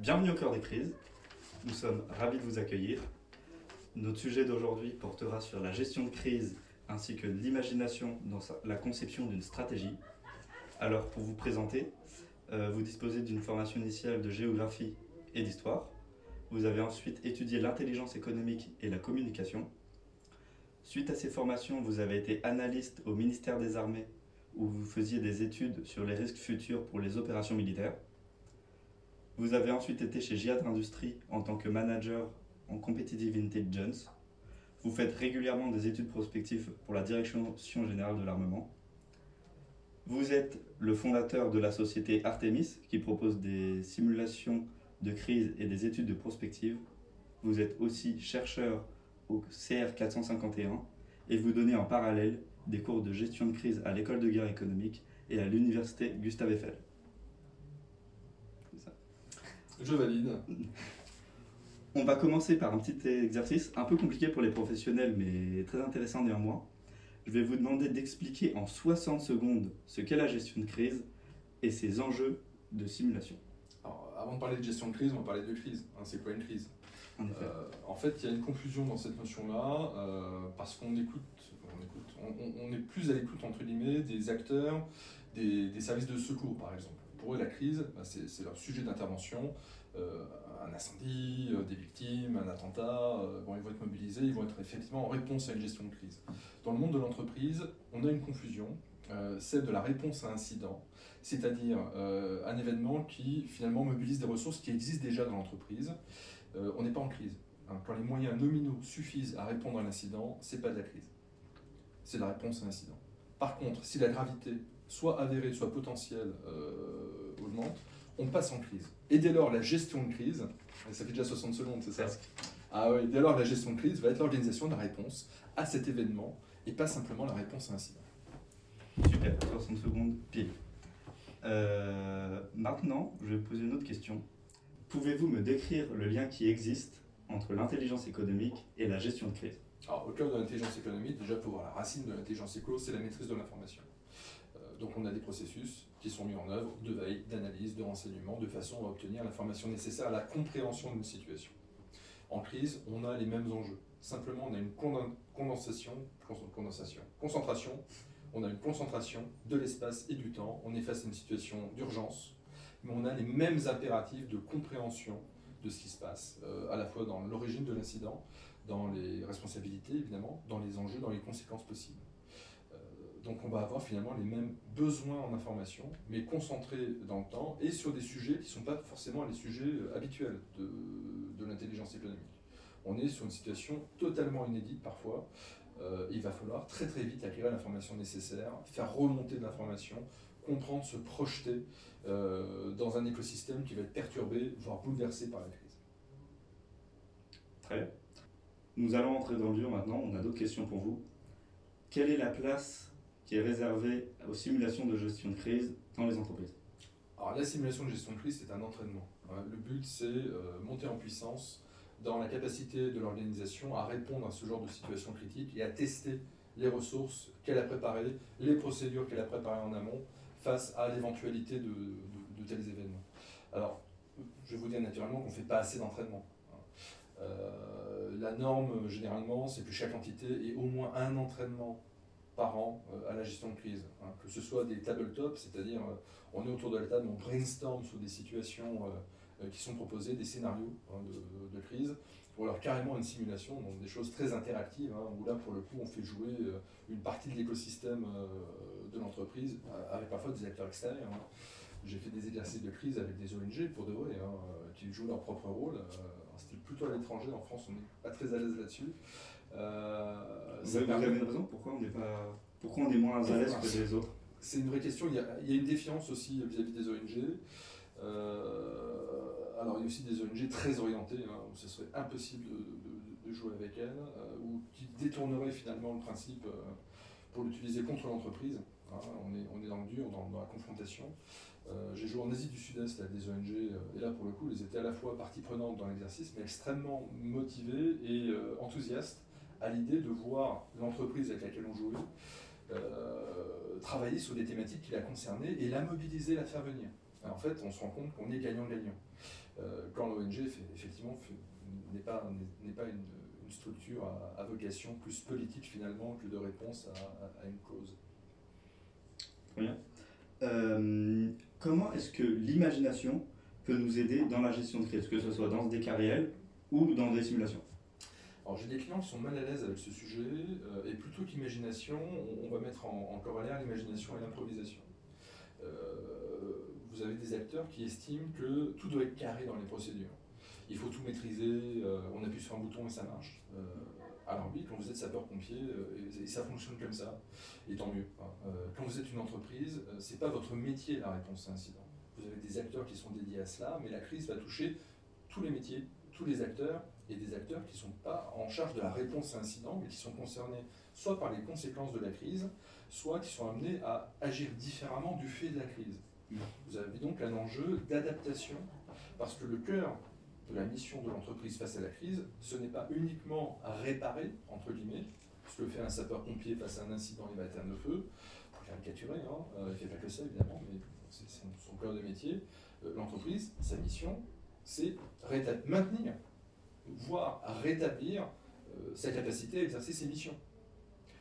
Bienvenue au cœur des crises. Nous sommes ravis de vous accueillir. Notre sujet d'aujourd'hui portera sur la gestion de crise ainsi que l'imagination dans la conception d'une stratégie. Alors pour vous présenter, euh, vous disposez d'une formation initiale de géographie et d'histoire. Vous avez ensuite étudié l'intelligence économique et la communication. Suite à ces formations, vous avez été analyste au ministère des Armées où vous faisiez des études sur les risques futurs pour les opérations militaires. Vous avez ensuite été chez Giat Industries en tant que manager en Competitive Intelligence. Vous faites régulièrement des études prospectives pour la Direction générale de l'armement. Vous êtes le fondateur de la société Artemis qui propose des simulations de crise et des études de prospective. Vous êtes aussi chercheur au CR 451 et vous donnez en parallèle des cours de gestion de crise à l'école de guerre économique et à l'université Gustave Eiffel. Je valide. On va commencer par un petit exercice un peu compliqué pour les professionnels, mais très intéressant néanmoins. Je vais vous demander d'expliquer en 60 secondes ce qu'est la gestion de crise et ses enjeux de simulation. Alors, avant de parler de gestion de crise, on va parler de crise. Hein, c'est quoi une crise? En, euh, fait, il y a une confusion dans cette notion-là, euh, parce qu'on écoute, on, est plus à l'écoute, entre guillemets, des acteurs des, services de secours, par exemple. Pour eux, la crise, bah, c'est leur sujet d'intervention. Euh, un incendie, des victimes, un attentat, bon, ils vont être mobilisés, ils vont être effectivement en réponse à une gestion de crise. Dans le monde de l'entreprise, on a une confusion, celle de la réponse à incident, c'est-à-dire un événement qui finalement mobilise des ressources qui existent déjà dans l'entreprise euh, on n'est pas en crise. Hein. Quand les moyens nominaux suffisent à répondre à l'incident, c'est pas de la crise. C'est la réponse à l'incident. Par contre, si la gravité, soit avérée, soit potentielle, euh, augmente, on passe en crise. Et dès lors, la gestion de crise, ça fait déjà 60 secondes, c'est ça Ah oui, dès lors, la gestion de crise va être l'organisation de la réponse à cet événement et pas simplement la réponse à l'incident. Super, 60 secondes pile. Euh, maintenant, je vais poser une autre question. Pouvez-vous me décrire le lien qui existe entre l'intelligence économique et la gestion de crise? Alors, au cœur de l'intelligence économique, déjà pour voir la racine de l'intelligence éco, c'est la maîtrise de l'information. Donc on a des processus qui sont mis en œuvre de veille, d'analyse, de renseignement, de façon à obtenir l'information nécessaire à la compréhension d'une situation. En crise, on a les mêmes enjeux. Simplement, on a une condensation, condensation, concentration, on a une concentration de l'espace et du temps. On est face à une situation d'urgence, mais on a les mêmes impératifs de compréhension de ce qui se passe, euh, à la fois dans l'origine de l'incident, dans les responsabilités évidemment, dans les enjeux, dans les conséquences possibles. Euh, donc on va avoir finalement les mêmes besoins en information, mais concentrés dans le temps et sur des sujets qui ne sont pas forcément les sujets euh, habituels de, l'intelligence économique. On est sur une situation totalement inédite parfois. il va falloir très très vite acquérir l'information nécessaire, faire remonter de l'information, comprendre, se projeter euh, dans un écosystème qui va être perturbé, voire bouleversé par la crise. Très bien. Nous allons entrer dans le dur maintenant. On a d'autres questions pour vous. Quelle est la place qui est réservée aux simulations de gestion de crise dans les entreprises Alors, la simulation de gestion de crise, c'est un entraînement. Le but, c'est euh, monter en puissance dans la capacité de l'organisation à répondre à ce genre de situation critique et à tester les ressources qu'elle a préparées, les procédures qu'elle a préparées en amont, face à l'éventualité de, tels événements. Alors, je vais vous dire naturellement qu'on ne fait pas assez d'entraînement. Hein. Euh, la norme, généralement, c'est que chaque entité ait au moins un entraînement par an euh, à la gestion de crise. Hein. Que ce soit des tabletops, c'est-à-dire euh, on est autour de la table, on brainstorm sur des situations qui sont proposées, des scénarios hein, de, de, crise, ou alors carrément une simulation, donc des choses très interactives, où là pour le coup on fait jouer une partie de l'écosystème de l'entreprise, euh, avec parfois des acteurs extérieurs. J'ai fait des exercices de crise avec des ONG, pour de vrai, hein, euh, qui jouent leur propre rôle. Euh, c'était plutôt à l'étranger, en France, on n'est pas très à l'aise là-dessus. vous, avez, une raison pourquoi on, est pas, pourquoi on est moins à l'aise que les autres? C'est une vraie question. Il y, a, il y, a, une défiance aussi vis-à-vis des ONG. alors, il y a aussi des ONG très orientées, hein, où ce serait impossible de, de, jouer avec elles, ou qui détourneraient finalement le principe pour l'utiliser contre l'entreprise. Hein, on, est, dans le dur, dans, la confrontation. Euh, j'ai joué en Asie du Sud-Est avec des ONG, euh, et là pour le coup, ils étaient à la fois partie prenante dans l'exercice, mais extrêmement motivés et euh, enthousiastes à l'idée de voir l'entreprise avec laquelle on jouait travailler sur des thématiques qui la concernaient et la mobiliser, la faire venir. en fait, on se rend compte qu'on est gagnant-gagnant. quand l'ONG, effectivement, n'est pas une, structure à, vocation plus politique finalement que de réponse à, une cause. Euh, comment est-ce que l'imagination peut nous aider dans la gestion de crise, que ce soit dans des cas ou dans des simulations? Alors j'ai des clients qui sont mal à l'aise avec ce sujet, euh, et plutôt qu'imagination, on, va mettre en, en corollaire l'imagination et l'improvisation. Euh, vous avez des acteurs qui estiment que tout doit être carré dans les procédures il faut tout maîtriser, on appuie sur un bouton et ça marche. Euh, alors oui, quand vous êtes sapeur-pompier, euh, et, ça fonctionne comme ça, et tant mieux. Hein. quand vous êtes une entreprise, c'est pas votre métier la réponse à incident. Vous avez des acteurs qui sont dédiés à cela, mais la crise va toucher tous les métiers, tous les acteurs, et des acteurs qui ne sont pas en charge de la réponse à incident, mais qui sont concernés soit par les conséquences de la crise, soit qui sont amenés à agir différemment du fait de la crise. Vous avez donc un enjeu d'adaptation, parce que le cœur la mission de l'entreprise face à la crise, ce n'est pas uniquement réparer, entre guillemets, ce que fait un sapeur-pompier face à un incident et baptême de feu, pour caricaturer, hein, euh, il ne fait pas que ça évidemment, mais c'est son, cœur de métier. Euh, l'entreprise, sa mission, c'est maintenir, voire rétablir euh, sa capacité à exercer ses missions.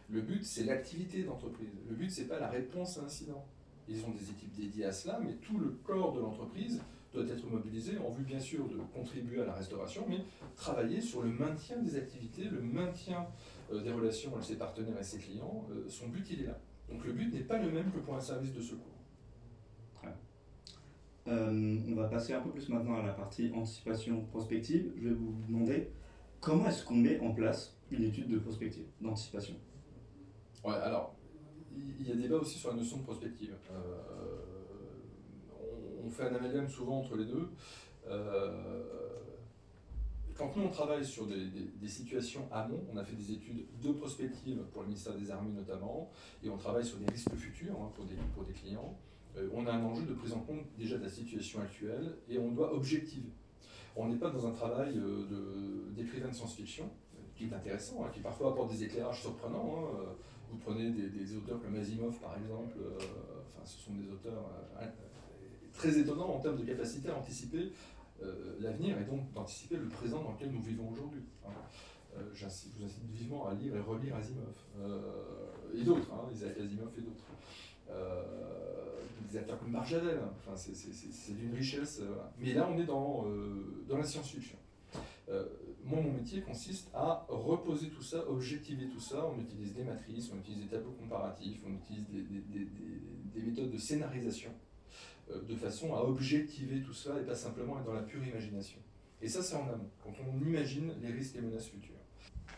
Le but, c'est l'activité d'entreprise. Le but, c'est pas la réponse à l'incident. Ils ont des équipes dédiées à cela, mais tout le corps de l'entreprise doit être mobilisé en vue bien sûr de contribuer à la restauration, mais travailler sur le maintien des activités, le maintien euh, des relations avec ses partenaires et ses clients. Euh, son but, il est là. Donc le but n'est pas le même que pour un service de secours. Euh, on va passer un peu plus maintenant à la partie anticipation prospective. Je vais vous demander comment est-ce qu'on met en place une étude de prospective, d'anticipation? Ouais, alors, il y a débat aussi sur la notion de prospective on fait un amalgame souvent entre les deux. Euh, quand nous on travaille sur des, situations amont, on a fait des études de prospective pour le ministère des Armées notamment, et on travaille sur des risques futurs hein, pour, des, pour des clients. Euh, on a un enjeu de prise en compte déjà de la situation actuelle et on doit objectiver. On n'est pas dans un travail euh, d'écrivain de, science-fiction, qui est intéressant, hein, qui parfois apporte des éclairages surprenants. Hein. Vous prenez des, auteurs comme Asimov par exemple, enfin, ce sont des auteurs très étonnant en termes de capacité à anticiper euh, l'avenir et donc d'anticiper le présent dans lequel nous vivons aujourd'hui. Hein. Euh, je vous incite vivement à lire et relire Asimov euh, et d'autres, hein, Isaac Asimov et d'autres. des acteurs comme Marjavel, hein. enfin, c'est d'une richesse. Mais là, on est dans, dans la science-fiction. moi, mon métier consiste à reposer tout ça, objectiver tout ça. On utilise des matrices, on utilise des tableaux comparatifs, on utilise des, des, des, des méthodes de scénarisation de façon à objectiver tout cela et pas simplement être dans la pure imagination. Et ça, c'est en amont, quand on imagine les risques et menaces futures.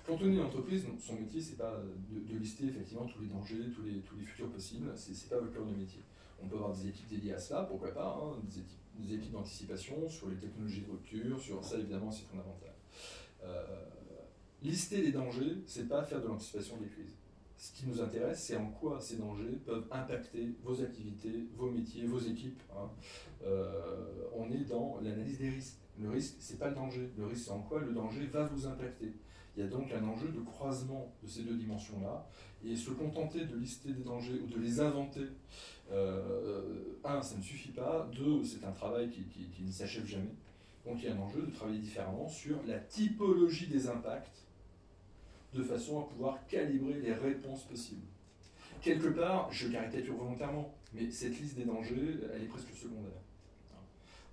Quand on est une entreprise, son métier, c'est pas de, lister effectivement tous les dangers, tous les, futurs possibles, c'est pas votre cœur de métier. On peut avoir des équipes dédiées à cela, pourquoi pas, hein, des équipes, des équipes d'anticipation sur les technologies de rupture, sur ça évidemment c'est fondamental. Euh, lister les dangers, c'est pas faire de l'anticipation des crises. Ce qui nous intéresse, c'est en quoi ces dangers peuvent impacter vos activités, vos métiers, vos équipes. Hein. Euh, on est dans l'analyse des risques. Le risque, c'est pas le danger. Le risque, c'est en quoi le danger va vous impacter. Il y a donc un enjeu de croisement de ces deux dimensions-là. Et se contenter de lister des dangers ou de les inventer, euh, un, ça ne suffit pas. Deux, c'est un travail qui, qui ne s'achève jamais. Donc il y a un enjeu de travailler différemment sur la typologie des impacts de façon à pouvoir calibrer les réponses possibles. Quelque part, je caricature volontairement, mais cette liste des dangers, elle est presque secondaire.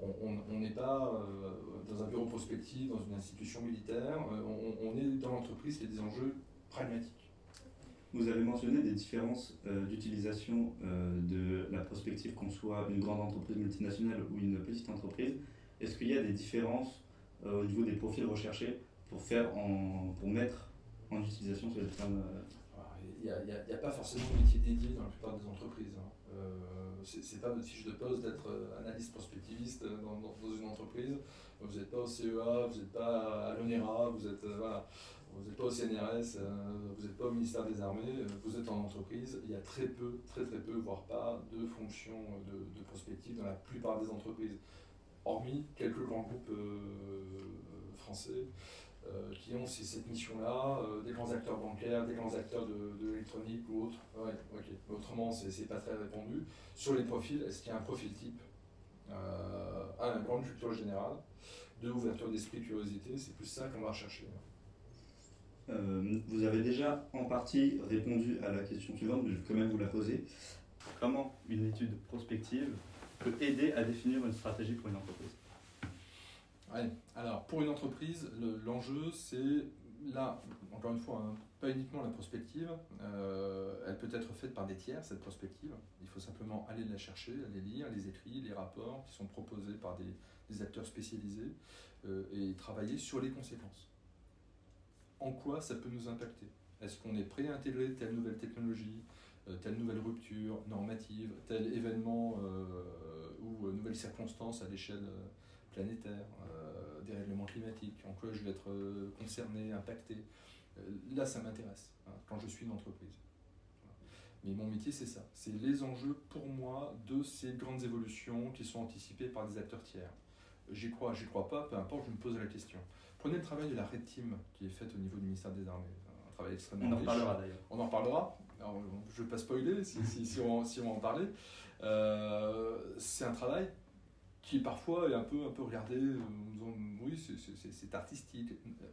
On n'est pas euh, dans un bureau prospectif, dans une institution militaire, euh, on, est dans l'entreprise qui a des enjeux pragmatiques. Vous avez mentionné des différences euh, d'utilisation de la prospective, qu'on soit une grande entreprise multinationale ou une petite entreprise. Est-ce qu'il y a des différences au niveau des profils recherchés pour, faire pour mettre en utilisation sur les Il n'y a, pas forcément de métier dédié dans la plupart des entreprises. Hein. Euh, c'est pas votre fiche de poste d'être euh, analyste prospectiviste dans, dans, une entreprise. Vous n'êtes pas au CEA, vous n'êtes pas à l'ONERA, vous n'êtes euh, n'êtes pas au CNRS, vous n'êtes pas au ministère des Armées, vous êtes en entreprise. Il y a très peu, très très peu, voire pas, de fonctions de prospective dans la plupart des entreprises, hormis quelques grands groupes français. Euh, qui ont cette mission-là, euh, des grands acteurs bancaires, des grands acteurs de, l'électronique ou autres. Ouais, ok. Mais autrement, c'est pas très répandu. Sur les profils, est-ce qu'il y a un profil type à une grande culture générale, de ouverture d'esprit, curiosité, c'est plus ça qu'on va rechercher. vous avez déjà en partie répondu à la question suivante, mais je vais quand même vous la poser. Comment une étude prospective peut aider à définir une stratégie pour une entreprise? Alors, pour une entreprise, l'enjeu, c'est là, encore une fois, hein, pas uniquement la prospective, euh, elle peut être faite par des tiers, cette prospective. Il faut simplement aller la chercher, aller lire les écrits, les rapports qui sont proposés par des, acteurs spécialisés euh, et travailler sur les conséquences. En quoi ça peut nous impacter? Est-ce qu'on est prêt à intégrer telle nouvelle technologie, euh, telle nouvelle rupture normative, tel événement ou nouvelle circonstance à l'échelle planétaire, euh, des règlements climatiques, en quoi je vais être euh, concerné, impacté. Euh, là, ça m'intéresse hein, quand je suis une entreprise. Mais mon métier, c'est ça. C'est les enjeux, pour moi, de ces grandes évolutions qui sont anticipées par des acteurs tiers. J'y crois, j'y crois pas, peu importe, je me pose la question. Prenez le travail de la Red Team qui est fait au niveau du ministère des Armées. Un travail extrêmement On en reparlera d'ailleurs. On en reparlera. je ne vais pas spoiler si, si, si, on, si, on, va en parler. c'est un travail qui parfois est un peu, un peu regardé euh, en disant oui, c'est artistique. Euh,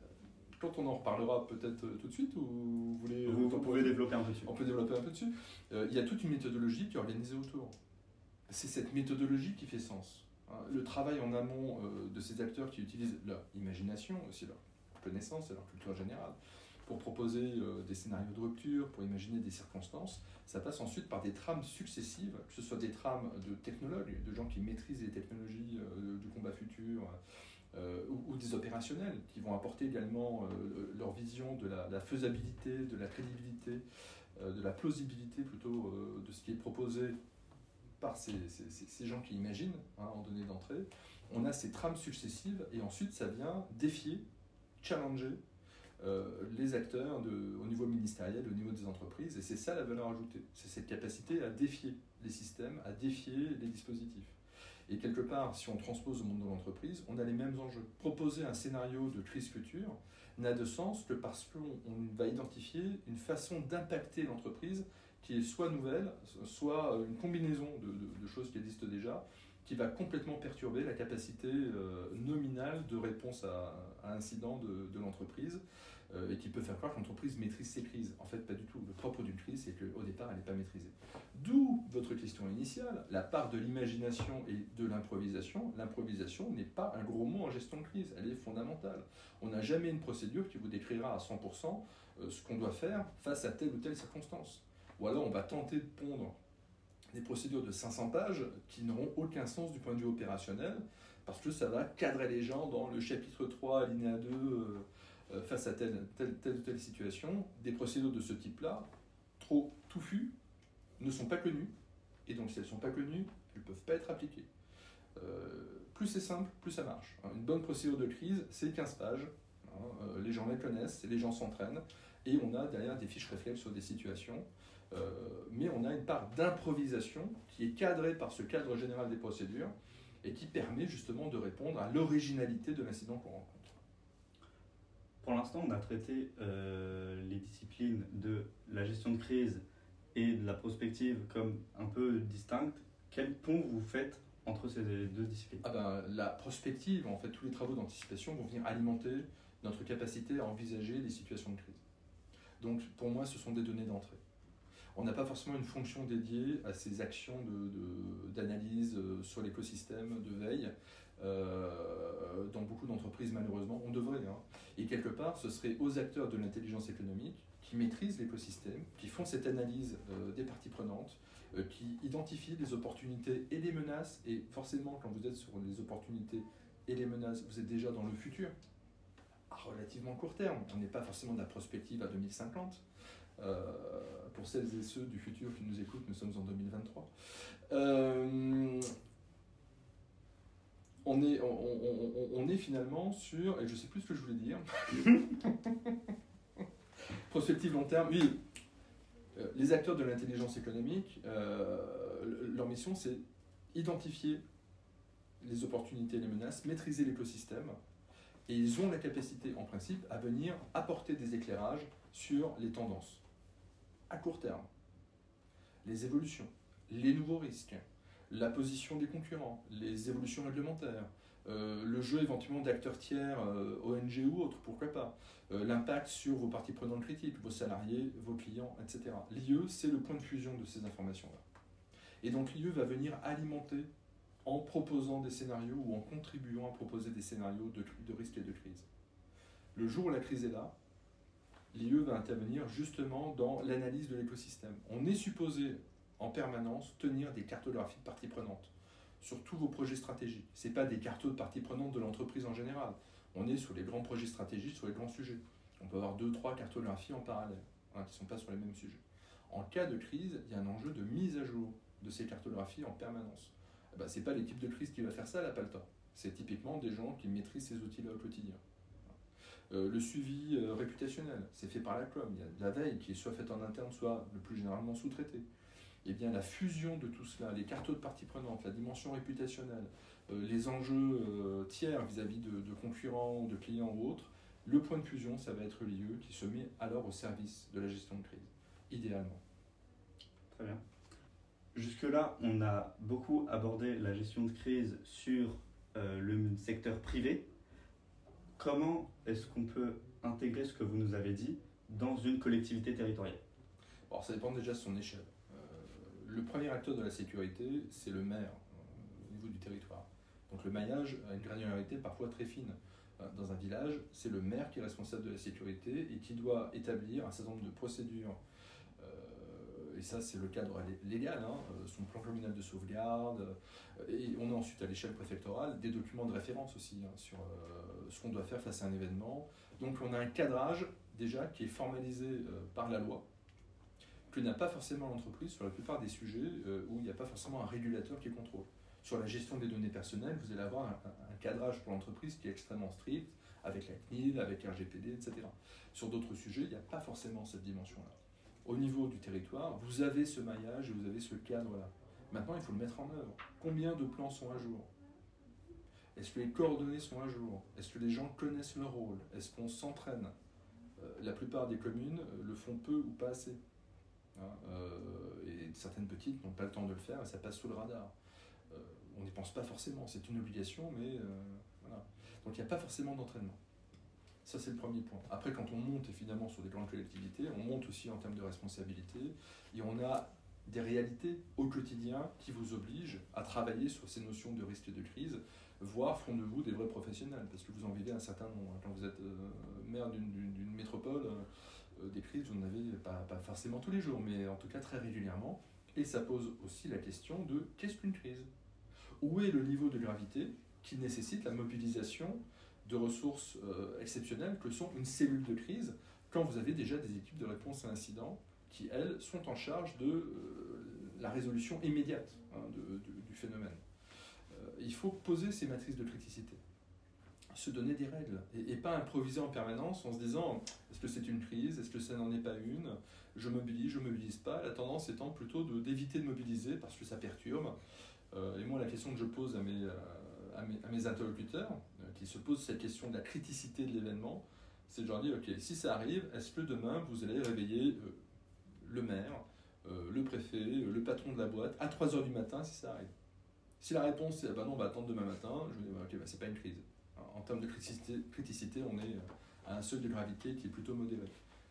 quand on en reparlera peut-être euh, tout de suite, ou vous voulez. Vous, pouvez développer un peu dessus. On peut développer un peu dessus. il y a toute une méthodologie qui est organisée autour. C'est cette méthodologie qui fait sens. Hein. Le travail en amont de ces acteurs qui utilisent leur imagination, aussi leur connaissance et leur culture générale, pour proposer euh, des scénarios de rupture, pour imaginer des circonstances. Ça passe ensuite par des trames successives, que ce soit des trames de technologues, de gens qui maîtrisent les technologies euh, du combat futur, euh, ou, des opérationnels qui vont apporter également leur vision de la, faisabilité, de la crédibilité, de la plausibilité plutôt de ce qui est proposé par ces, ces, gens qui imaginent hein, en données d'entrée. On a ces trames successives et ensuite ça vient défier, challenger les acteurs au niveau ministériel, au niveau des entreprises. Et c'est ça la valeur ajoutée. C'est cette capacité à défier les systèmes, à défier les dispositifs. Et quelque part, si on transpose au monde de l'entreprise, on a les mêmes enjeux. Proposer un scénario de crise future n'a de sens que parce qu'on va identifier une façon d'impacter l'entreprise qui est soit nouvelle, soit une combinaison de, choses qui existent déjà, qui va complètement perturber la capacité euh, nominale de réponse à, un incident de, de l'entreprise euh, et qui peut faire croire que l'entreprise maîtrise ses crises. En fait, pas du tout. Le propre d'une crise, c'est qu'au départ, elle n'est pas maîtrisée. D'où votre question initiale, la part de l'imagination et de l'improvisation. L'improvisation n'est pas un gros mot en gestion de crise, elle est fondamentale. On n'a jamais une procédure qui vous décrira à 100% euh, ce qu'on doit faire face à telle ou telle circonstance. Ou alors on va tenter de pondre des procédures de 500 pages qui n'auront aucun sens du point de vue opérationnel, parce que ça va cadrer les gens dans le chapitre 3, alinéa 2, euh, euh, face à telle, telle, telle ou telle situation. Des procédures de ce type-là, trop touffues, ne sont pas connues, et donc si elles ne sont pas connues, elles ne peuvent pas être appliquées. Euh, plus c'est simple, plus ça marche. Une bonne procédure de crise, c'est 15 pages. Hein, les gens la connaissent, les gens s'entraînent, et on a derrière des fiches réflexes sur des situations. Euh, mais on a une part d'improvisation qui est cadrée par ce cadre général des procédures et qui permet justement de répondre à l'originalité de l'incident qu'on rencontre. Pour l'instant, on a traité euh, les disciplines de la gestion de crise et de la prospective comme un peu distinctes. Quel pont vous faites entre ces deux disciplines? Ah ben, La prospective, en fait, tous les travaux d'anticipation vont venir alimenter notre capacité à envisager les situations de crise. Donc, pour moi, ce sont des données d'entrée on n'a pas forcément une fonction dédiée à ces actions d'analyse de, euh, sur l'écosystème, de veille. Euh, dans beaucoup d'entreprises, malheureusement, on devrait. Hein. Et quelque part, ce serait aux acteurs de l'intelligence économique qui maîtrisent l'écosystème, qui font cette analyse euh, des parties prenantes, qui identifient les opportunités et les menaces. Et forcément, quand vous êtes sur les opportunités et les menaces, vous êtes déjà dans le futur, à relativement court terme. On n'est pas forcément de la prospective à 2050. Euh, pour celles et ceux du futur qui nous écoutent, nous sommes en 2023. Euh, on est, on, est finalement sur, et je sais plus ce que je voulais dire, prospective long terme, oui, euh, les acteurs de l'intelligence économique, leur mission c'est identifier les opportunités et les menaces, maîtriser l'écosystème, et ils ont la capacité en principe à venir apporter des éclairages sur les tendances à court terme, les évolutions, les nouveaux risques, la position des concurrents, les évolutions réglementaires, euh, le jeu éventuellement d'acteurs tiers, euh, ONG ou autres, pourquoi pas, euh, l'impact sur vos parties prenantes critiques, vos salariés, vos clients, etc. L'IE, c'est le point de fusion de ces informations-là. Et donc l'IE va venir alimenter en proposant des scénarios ou en contribuant à proposer des scénarios de, risque et de crise. Le jour où la crise est là, l'IE va intervenir justement dans l'analyse de l'écosystème. On est supposé en permanence tenir des cartographies de parties prenantes sur tous vos projets stratégiques. Ce pas des cartes de parties prenantes de l'entreprise en général. On est sur les grands projets stratégiques, sur les grands sujets. On peut avoir deux, trois cartographies en parallèle, hein, qui ne sont pas sur les mêmes sujets. En cas de crise, il y a un enjeu de mise à jour de ces cartographies en permanence. Eh ben, Ce n'est pas l'équipe de crise qui va faire ça, elle n'a pas le temps. C'est typiquement des gens qui maîtrisent ces outils-là au quotidien. Euh, le suivi euh, réputationnel, c'est fait par la com. Il y a de la veille qui est soit faite en interne, soit le plus généralement sous-traitée eh bien, la fusion de tout cela, les cartes de parties prenantes, la dimension réputationnelle, euh, les enjeux tiers vis-à-vis de, concurrents, de clients ou autres, le point de fusion, ça va être l'IE qui se met alors au service de la gestion de crise, idéalement. Très bien. Jusque-là, on a beaucoup abordé la gestion de crise sur euh, le secteur privé. Comment est-ce qu'on peut intégrer ce que vous nous avez dit dans une collectivité territoriale? Alors, ça dépend déjà de son échelle le premier acteur de la sécurité, c'est le maire euh, au niveau du territoire. Donc le maillage a une granularité parfois très fine. Euh, dans un village, c'est le maire qui est responsable de la sécurité et qui doit établir un certain nombre de procédures. Euh, et ça, c'est le cadre légal, hein, son plan communal de sauvegarde. Et on a ensuite à l'échelle préfectorale des documents de référence aussi hein, sur ce qu'on doit faire face à un événement. Donc on a un cadrage déjà qui est formalisé par la loi que n'a pas forcément l'entreprise sur la plupart des sujets euh, où il n'y a pas forcément un régulateur qui contrôle. Sur la gestion des données personnelles, vous allez avoir un, cadrage pour l'entreprise qui est extrêmement strict, avec la CNIL, avec RGPD, etc. Sur d'autres sujets, il n'y a pas forcément cette dimension-là. Au niveau du territoire, vous avez ce maillage vous avez ce cadre-là. Maintenant, il faut le mettre en œuvre. Combien de plans sont à jour? Est-ce que les coordonnées sont à jour? Est-ce que les gens connaissent leur rôle? Est-ce qu'on s'entraîne? Euh, La plupart des communes euh, le font peu ou pas assez. Hein, euh, et certaines petites n'ont pas le temps de le faire et ça passe sous le radar. On n'y pense pas forcément, c'est une obligation, mais voilà. Donc il n'y a pas forcément d'entraînement. Ça, c'est le premier point. Après, quand on monte finalement sur des grandes collectivités, on monte aussi en termes de responsabilité et on a des réalités au quotidien qui vous obligent à travailler sur ces notions de risque et de crise, voire font de vous des vrais professionnels, parce que vous en vivez un certain nombre. Quand vous êtes maire d'une métropole, euh, des crises, vous n'en avez pas, forcément tous les jours, mais en tout cas très régulièrement. Et ça pose aussi la question de qu'est-ce qu'une crise? Où est le niveau de gravité qui nécessite la mobilisation de ressources euh, exceptionnelles que sont une cellule de crise quand vous avez déjà des équipes de réponse à incidents qui, elles, sont en charge de euh, la résolution immédiate hein, du phénomène. il faut poser ces matrices de criticité se donner des règles et, pas improviser en permanence en se disant est-ce que c'est une crise, est-ce que ça n'en est pas une, je mobilise, je mobilise pas. La tendance étant plutôt d'éviter de, mobiliser parce que ça perturbe. Euh, et moi, la question que je pose à mes, euh, à mes, interlocuteurs, euh, qui se posent cette question de la criticité de l'événement, c'est de leur dire ok, si ça arrive, est-ce que demain vous allez réveiller le maire, le préfet, le patron de la boîte à 3 h du matin si ça arrive? Si la réponse est ah bah non, on va attendre demain matin, je vais dire ok, bah, c'est pas une crise en termes de criticité, on est à un seuil de gravité qui est plutôt modéré.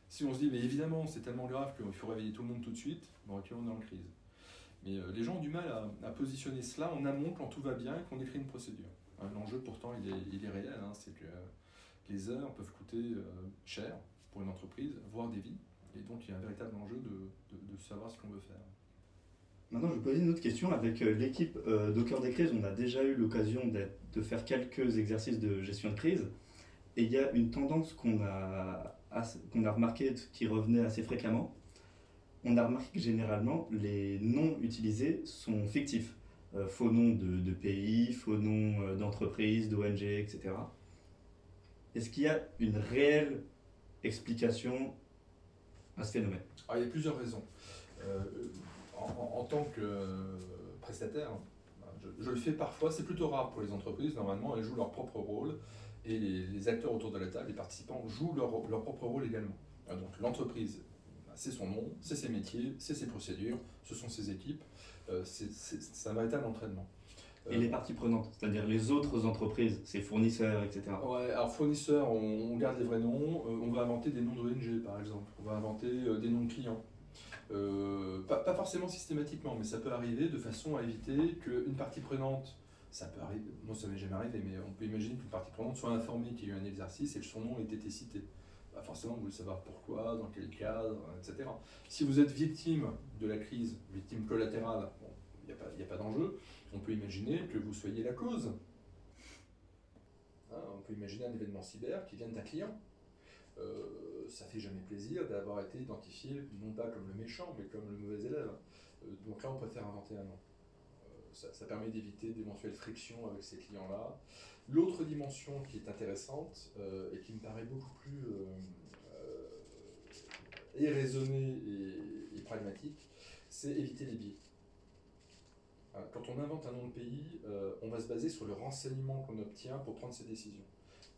Si on se dit, mais évidemment, c'est tellement grave qu'il faut réveiller tout le monde tout de suite, bon, ok, on est en crise. Mais euh, les gens ont du mal à, positionner cela en amont quand tout va bien et qu'on écrit une procédure. Hein, l'enjeu, pourtant, il est, réel, hein, c'est que les heures peuvent coûter euh, cher pour une entreprise, voire des vies. Et donc, il y a un véritable enjeu de, savoir ce qu'on veut faire. Maintenant, je vais poser une autre question. Avec euh, l'équipe euh, Docker des crises, on a déjà eu l'occasion de faire quelques exercices de gestion de crise. Et il y a une tendance qu'on a, qu'on a remarqué qui revenait assez fréquemment. On a remarqué que généralement, les noms utilisés sont fictifs. Euh, faux noms de, pays, faux noms d'entreprises, d'ONG, etc. Est-ce qu'il y a une réelle explication à ce phénomène? Ah, Il y a plusieurs raisons en, tant que prestataire, je, le fais parfois, c'est plutôt rare pour les entreprises, normalement elles jouent leur propre rôle et les, acteurs autour de la table, les participants, jouent leur, propre rôle également. Donc l'entreprise, c'est son nom, c'est ses métiers, c'est ses procédures, ce sont ses équipes. c'est un véritable entraînement. Et les parties prenantes, c'est-à-dire les autres entreprises, ses fournisseurs, etc. Ouais, alors fournisseurs, on, garde les vrais noms, on va inventer des noms d'ONG par exemple, on va inventer des noms de clients. pas, pas, forcément systématiquement, mais ça peut arriver de façon à éviter qu'une partie prenante ça peut arriver, moi ça m'est jamais arrivé, mais on peut imaginer qu'une partie prenante soit informée qu'il y a eu un exercice et que son nom ait été cité. Bah forcément, vous voulez savoir pourquoi, dans quel cadre, etc. Si vous êtes victime de la crise, victime collatérale, il n'y a pas, d'enjeu, on peut imaginer que vous soyez la cause. Hein, on peut imaginer un événement cyber qui vient d'un client. Euh, ça fait jamais plaisir d'avoir été identifié, non pas comme le méchant, mais comme le mauvais élève. Euh, donc là, on préfère inventer un nom ça, permet d'éviter d'éventuelles frictions avec ces clients-là. L'autre dimension qui est intéressante euh, et qui me paraît beaucoup plus euh, euh, raisonnée et, pragmatique, c'est éviter les biais. Quand on invente un nom de pays, on va se baser sur le renseignement qu'on obtient pour prendre ses décisions.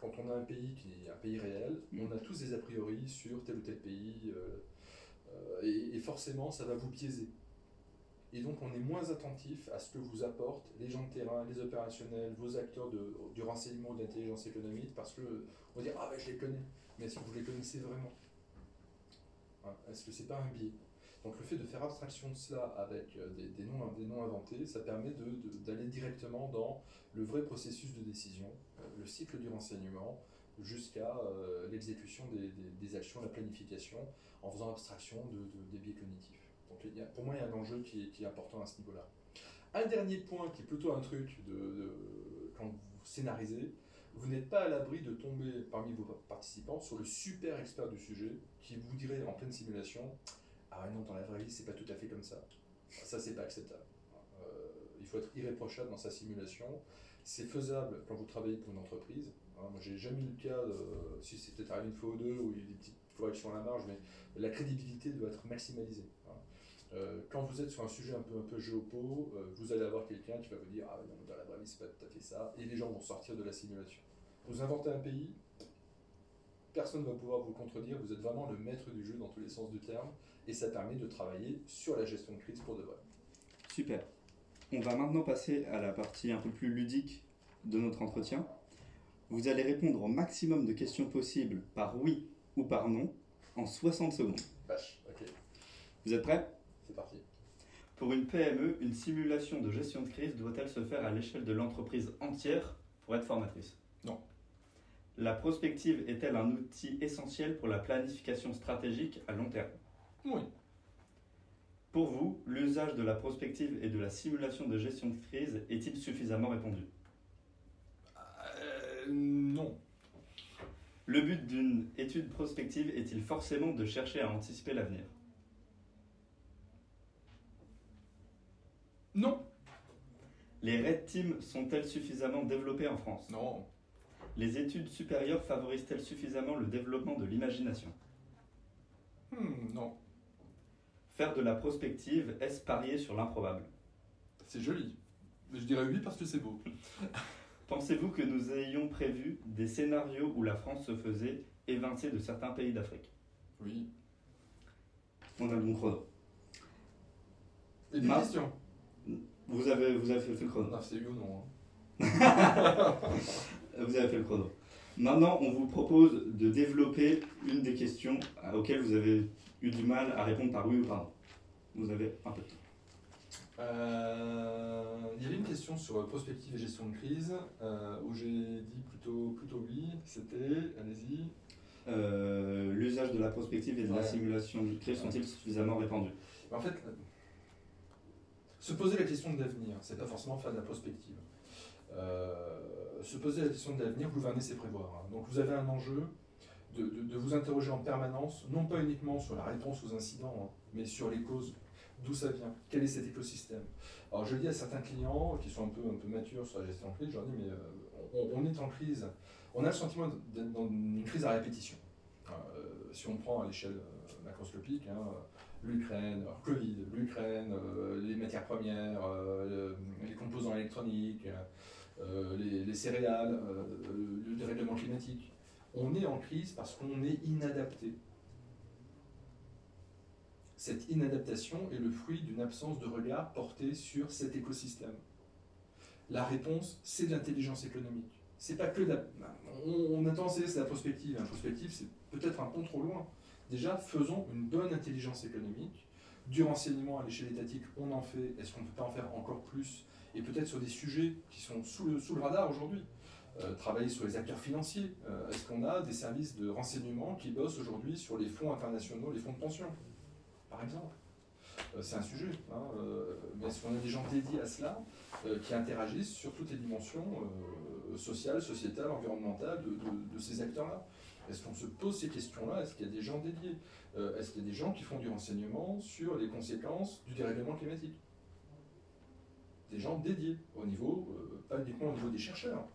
Quand on a un pays qui est un pays réel, mm. on a tous des a priori sur tel ou tel pays, et, forcément ça va vous biaiser. Et donc on est moins attentif à ce que vous apportent les gens de terrain, les opérationnels, vos acteurs de, du renseignement ou d'intelligence économique, parce que on dire ah ben je les connais, mais est-ce que vous les connaissez vraiment? Hein, Est-ce que c'est pas un biais? Donc le fait de faire abstraction de cela avec euh, des, noms, des noms inventés, ça permet d'aller directement dans le vrai processus de décision, euh, le cycle du renseignement, jusqu'à euh, l'exécution des, actions, la planification, en faisant abstraction des biais cognitifs. Donc pour moi, il y a un enjeu qui est, important à ce niveau-là. Un dernier point qui est plutôt un truc quand vous scénarisez, vous n'êtes pas à l'abri de tomber parmi vos participants sur le super expert du sujet qui vous dirait en pleine simulation Ah non, dans la vraie vie, c'est pas tout à fait comme ça. Ça, c'est pas acceptable. Euh, il faut être irréprochable dans sa simulation. C'est faisable quand vous travaillez pour une entreprise. Hein, moi, j'ai jamais eu le cas, de, si c'était arrivé une fois ou deux, où il y a des petites corrections à la marge, mais la crédibilité doit être maximalisée. Euh, quand vous êtes sur un sujet un peu, un peu géopo, euh, vous allez avoir quelqu'un qui va vous dire Ah non, dans la vraie vie, c'est pas tout à fait ça, et les gens vont sortir de la simulation. Vous inventez un pays, personne ne va pouvoir vous contredire, vous êtes vraiment le maître du jeu dans tous les sens du terme, et ça permet de travailler sur la gestion de crise pour de vrai. Super. On va maintenant passer à la partie un peu plus ludique de notre entretien. Vous allez répondre au maximum de questions possibles par oui ou par non en 60 secondes. Vache, ok. Vous êtes prêts? Pour une PME, une simulation de gestion de crise doit-elle se faire à l'échelle de l'entreprise entière pour être formatrice? Non. La prospective est-elle un outil essentiel pour la planification stratégique à long terme? Oui. Pour vous, l'usage de la prospective et de la simulation de gestion de crise est-il suffisamment répandu? Euh, Non. Le but d'une étude prospective est-il forcément de chercher à anticiper l'avenir? Non. Les Red Teams sont-elles suffisamment développées en France? Non. Les études supérieures favorisent-elles suffisamment le développement de l'imagination? Hmm, Non. Faire de la prospective, est-ce parier sur l'improbable? C'est joli. Je dirais oui parce que c'est beau. Pensez-vous que nous ayons prévu des scénarios où la France se faisait évincer de certains pays d'Afrique? Oui. On a le bon chrono. Et des questions vous avez, vous avez fait le chrono. Oui ou non. Hein. vous avez fait le chrono. Maintenant, on vous propose de développer une des questions auxquelles vous avez eu du mal à répondre par oui ou par non. Vous avez un peu de temps. Euh, il y avait une question sur prospective et gestion de crise euh, où j'ai dit plutôt, plutôt oui. C'était, allez-y. Euh, l'usage de la prospective et de la simulation de crise sont-ils suffisamment répandus? En fait, se poser la question de l'avenir, c'est pas forcément faire de la prospective. Euh, se poser la question de l'avenir, gouverner, c'est prévoir. Hein. Donc vous avez un enjeu de, vous interroger en permanence, non pas uniquement sur la réponse aux incidents, hein, mais sur les causes, d'où ça vient, quel est cet écosystème. Alors je dis à certains clients qui sont un peu, un peu matures sur la gestion de crise, je leur dis mais euh, on, est en crise, on a le sentiment d'être dans une crise à répétition. Euh, si on prend à l'échelle macroscopique, hein, l'Ukraine, Covid, l'Ukraine, euh, les matières premières, euh, les composants électroniques, euh, les, céréales, le dérèglement climatique. On est en crise parce qu'on est inadapté. Cette inadaptation est le fruit d'une absence de regard porté sur cet écosystème. La réponse, c'est de l'intelligence économique. C'est pas que la... on, on a tendance à la prospective. La prospective, c'est peut-être un pont trop loin. Déjà, faisons une bonne intelligence économique. Du renseignement à l'échelle étatique, on en fait. Est-ce qu'on ne peut pas en faire encore plus? Et peut-être sur des sujets qui sont sous le, radar aujourd'hui. Euh, travailler sur les acteurs financiers. Euh, est-ce qu'on a des services de renseignement qui bossent aujourd'hui sur les fonds internationaux, les fonds de pension, par exemple? Euh, C'est un sujet. Hein, mais est-ce qu'on a des gens dédiés à cela qui interagissent sur toutes les dimensions sociales, sociétales, environnementales de ces acteurs-là? Est-ce qu'on se pose ces questions-là? Est-ce qu'il y a des gens dédiés? Euh, Est-ce qu'il y a des gens qui font du renseignement sur les conséquences du dérèglement climatique? Des gens dédiés, au niveau, euh, pas uniquement au niveau des chercheurs,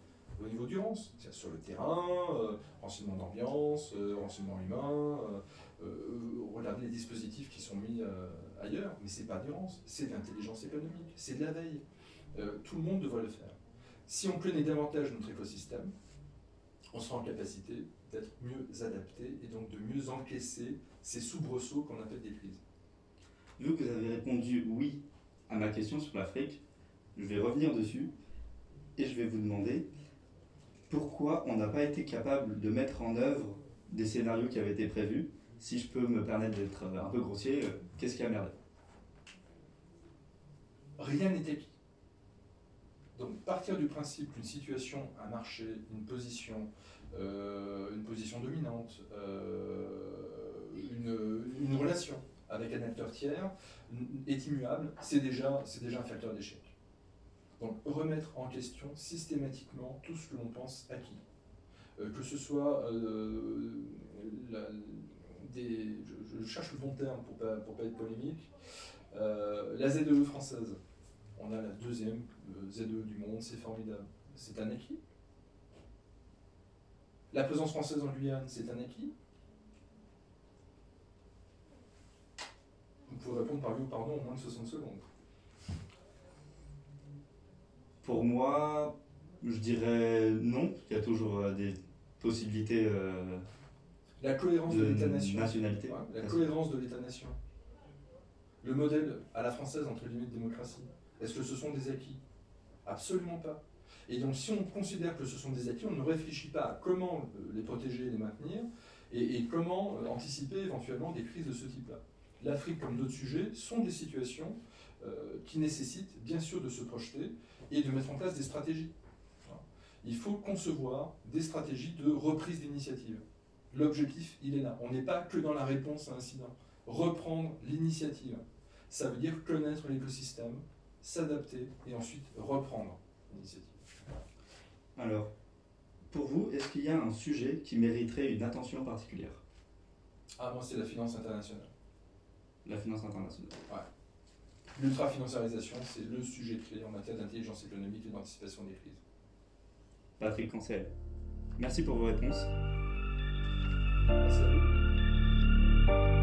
au niveau du RANS, c'est-à-dire sur le terrain, euh, renseignement d'ambiance, renseignement humain, regarder les dispositifs qui sont mis ailleurs, mais c'est pas du c'est de l'intelligence économique, c'est de la veille. tout le monde devrait le faire. Si on connaît davantage notre écosystème, on sera en capacité d'être mieux adapté et donc de mieux encaisser ces soubresauts qu'on appelle des crises. Vu que vous avez répondu oui à ma question sur l'Afrique, je vais revenir dessus et je vais vous demander pourquoi on n'a pas été capable de mettre en œuvre des scénarios qui avaient été prévus. Si je peux me permettre d'être un peu grossier, euh, qu'est-ce qui a merdé? Rien n'était. Donc partir du principe qu'une situation, un marché, une position, euh, une position dominante, euh, une, relation avec un acteur tiers est immuable, c'est déjà, déjà un facteur d'échec. Donc remettre en question systématiquement tout ce que l'on pense acquis. Euh, que ce soit des, je, cherche le bon terme pour ne pas, pour pas être polémique, la ZEE française. On a la deuxième ZEE du monde, c'est formidable. C'est un acquis la présence française en Guyane, c'est un acquis Vous pouvez répondre par oui ou pardon en moins de 60 secondes. Pour moi, je dirais non. Il y a toujours euh, des possibilités. Euh, la cohérence de, l'État-nation. Nationalité. la cohérence de l'État-nation. Le modèle à la française, entre guillemets, de démocratie. Est-ce que ce sont des acquis? Absolument pas. Et donc, si on considère que ce sont des acquis, on ne réfléchit pas à comment euh, les protéger et les maintenir, et, comment euh, anticiper éventuellement des crises de ce type-là. L'Afrique, comme d'autres sujets, sont des situations euh, qui nécessitent bien sûr de se projeter et de mettre en place des stratégies. Il faut concevoir des stratégies de reprise d'initiative. L'objectif, il est là. On n'est pas que dans la réponse à un incident. Reprendre l'initiative. Ça veut dire connaître l'écosystème, s'adapter et ensuite reprendre l'initiative. Alors, pour vous, est-ce qu'il y a un sujet qui mériterait une attention particulière? Ah, moi, c'est la finance internationale. La finance internationale Ouais. L'ultra-financiarisation, c'est le sujet clé en matière d'intelligence économique et d'anticipation des crises. Patrick Cancel, merci pour vos réponses. Merci à vous.